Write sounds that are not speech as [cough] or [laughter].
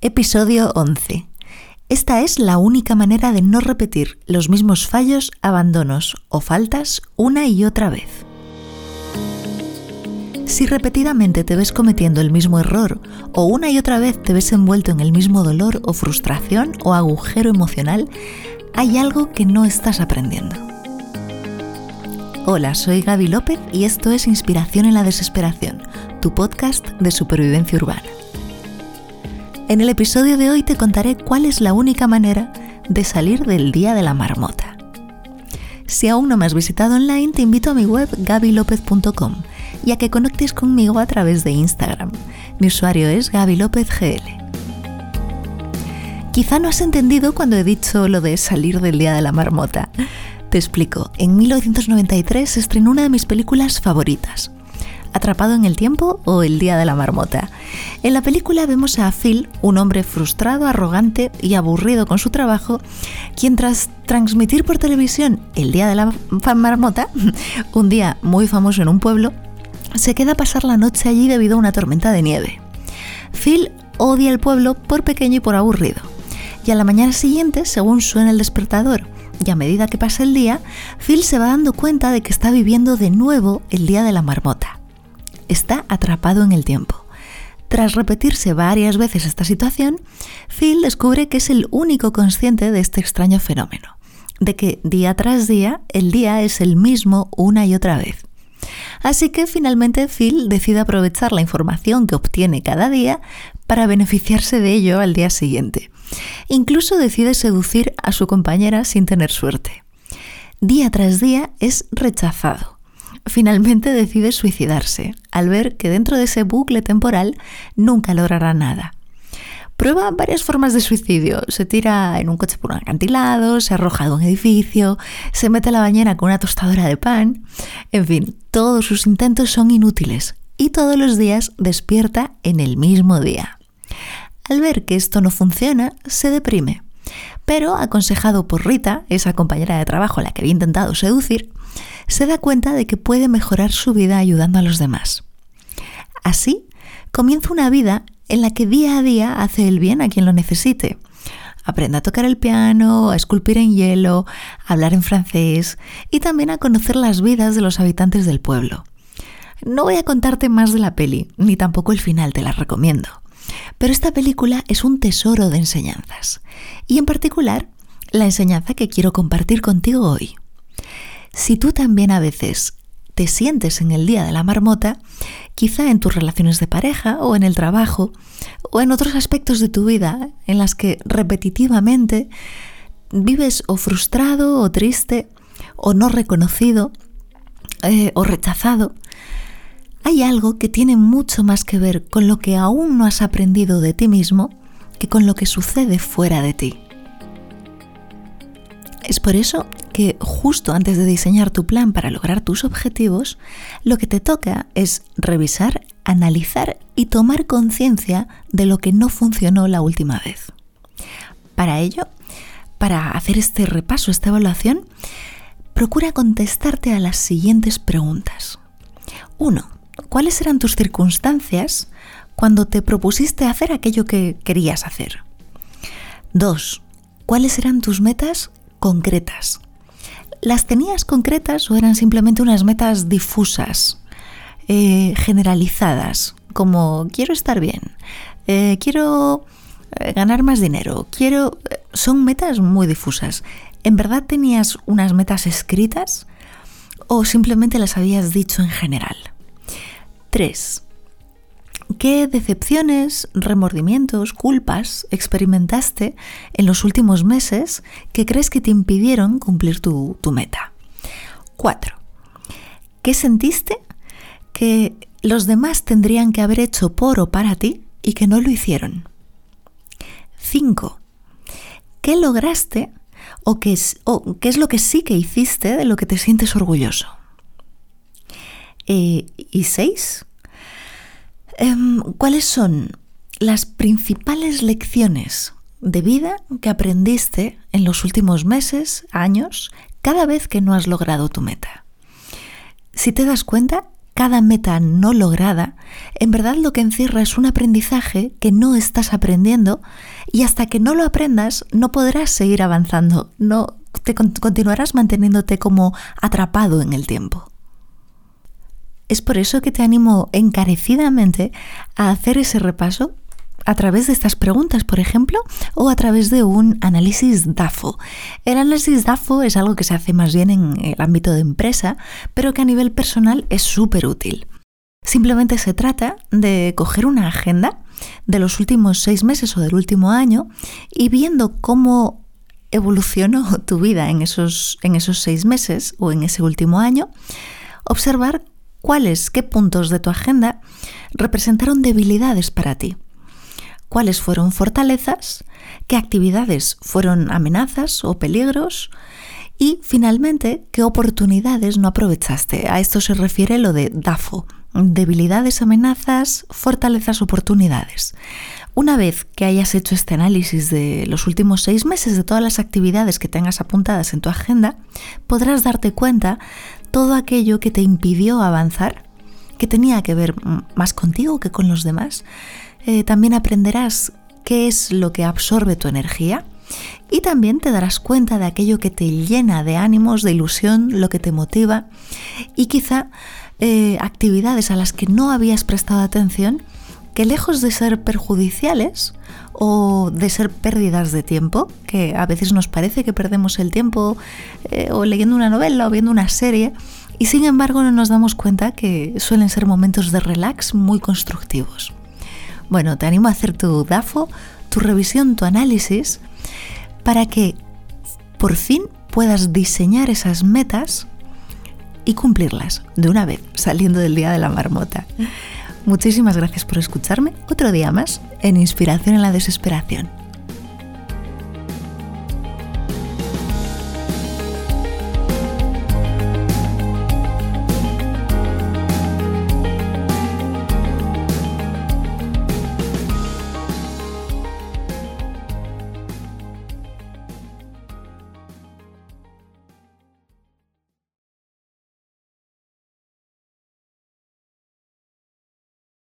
Episodio 11. Esta es la única manera de no repetir los mismos fallos, abandonos o faltas una y otra vez. Si repetidamente te ves cometiendo el mismo error o una y otra vez te ves envuelto en el mismo dolor o frustración o agujero emocional, hay algo que no estás aprendiendo. Hola, soy Gaby López y esto es Inspiración en la Desesperación, tu podcast de supervivencia urbana. En el episodio de hoy te contaré cuál es la única manera de salir del día de la marmota. Si aún no me has visitado online, te invito a mi web gabilopez.com y a que conectes conmigo a través de Instagram. Mi usuario es gabilopezgl. Quizá no has entendido cuando he dicho lo de salir del día de la marmota. Te explico. En 1993 se estrenó una de mis películas favoritas, Atrapado en el tiempo o El Día de la Marmota. En la película vemos a Phil, un hombre frustrado, arrogante y aburrido con su trabajo, quien tras transmitir por televisión El Día de la Marmota, [laughs] un día muy famoso en un pueblo, se queda a pasar la noche allí debido a una tormenta de nieve. Phil odia el pueblo por pequeño y por aburrido. Y a la mañana siguiente, según suena el despertador, y a medida que pasa el día, Phil se va dando cuenta de que está viviendo de nuevo el día de la marmota está atrapado en el tiempo. Tras repetirse varias veces esta situación, Phil descubre que es el único consciente de este extraño fenómeno, de que día tras día el día es el mismo una y otra vez. Así que finalmente Phil decide aprovechar la información que obtiene cada día para beneficiarse de ello al día siguiente. Incluso decide seducir a su compañera sin tener suerte. Día tras día es rechazado finalmente decide suicidarse, al ver que dentro de ese bucle temporal nunca logrará nada. Prueba varias formas de suicidio. Se tira en un coche por un acantilado, se arroja de un edificio, se mete a la bañera con una tostadora de pan. En fin, todos sus intentos son inútiles y todos los días despierta en el mismo día. Al ver que esto no funciona, se deprime. Pero, aconsejado por Rita, esa compañera de trabajo a la que había intentado seducir, se da cuenta de que puede mejorar su vida ayudando a los demás. Así, comienza una vida en la que día a día hace el bien a quien lo necesite. Aprende a tocar el piano, a esculpir en hielo, a hablar en francés y también a conocer las vidas de los habitantes del pueblo. No voy a contarte más de la peli, ni tampoco el final, te la recomiendo. Pero esta película es un tesoro de enseñanzas, y en particular la enseñanza que quiero compartir contigo hoy. Si tú también a veces te sientes en el día de la marmota, quizá en tus relaciones de pareja o en el trabajo o en otros aspectos de tu vida en las que repetitivamente vives o frustrado o triste o no reconocido eh, o rechazado, hay algo que tiene mucho más que ver con lo que aún no has aprendido de ti mismo que con lo que sucede fuera de ti. Es por eso que justo antes de diseñar tu plan para lograr tus objetivos, lo que te toca es revisar, analizar y tomar conciencia de lo que no funcionó la última vez. Para ello, para hacer este repaso, esta evaluación, procura contestarte a las siguientes preguntas. 1. ¿Cuáles eran tus circunstancias cuando te propusiste hacer aquello que querías hacer? 2. ¿Cuáles eran tus metas concretas? ¿Las tenías concretas o eran simplemente unas metas difusas, eh, generalizadas, como quiero estar bien, eh, quiero eh, ganar más dinero, quiero... Son metas muy difusas. ¿En verdad tenías unas metas escritas o simplemente las habías dicho en general? 3. ¿Qué decepciones, remordimientos, culpas experimentaste en los últimos meses que crees que te impidieron cumplir tu, meta? 4. ¿Qué sentiste que los demás tendrían que haber hecho por o para ti y que no lo hicieron? 5. ¿Qué lograste o qué, es, lo que sí que hiciste de lo que te sientes orgulloso? Eh, y 6. Em, ¿Cuáles son las principales lecciones de vida que aprendiste en los últimos meses, años, cada vez que no has logrado tu meta? Si te das cuenta, cada meta no lograda, en verdad lo que encierra es un aprendizaje que no estás aprendiendo y hasta que no lo aprendas no podrás seguir avanzando, no te continuarás manteniéndote como atrapado en el tiempo. Es por eso que te animo encarecidamente a hacer ese repaso a través de estas preguntas, por ejemplo, o a través de un análisis DAFO. El análisis DAFO es algo que se hace más bien en el ámbito de empresa, pero que a nivel personal es súper útil. Simplemente se trata de coger una agenda de los últimos seis meses o del último año y viendo cómo evolucionó tu vida en esos, en esos seis meses o en ese último año, observar cuáles, qué puntos de tu agenda representaron debilidades para ti cuáles fueron fortalezas, qué actividades fueron amenazas o peligros y finalmente qué oportunidades no aprovechaste. A esto se refiere lo de DAFO, debilidades, amenazas, fortalezas, oportunidades. Una vez que hayas hecho este análisis de los últimos seis meses de todas las actividades que tengas apuntadas en tu agenda, podrás darte cuenta todo aquello que te impidió avanzar, que tenía que ver más contigo que con los demás, eh, también aprenderás qué es lo que absorbe tu energía y también te darás cuenta de aquello que te llena de ánimos, de ilusión, lo que te motiva y quizá eh, actividades a las que no habías prestado atención que lejos de ser perjudiciales o de ser pérdidas de tiempo, que a veces nos parece que perdemos el tiempo eh, o leyendo una novela o viendo una serie, y sin embargo no nos damos cuenta que suelen ser momentos de relax muy constructivos. Bueno, te animo a hacer tu DAFO, tu revisión, tu análisis, para que por fin puedas diseñar esas metas y cumplirlas de una vez, saliendo del día de la marmota. Muchísimas gracias por escucharme otro día más en Inspiración en la Desesperación.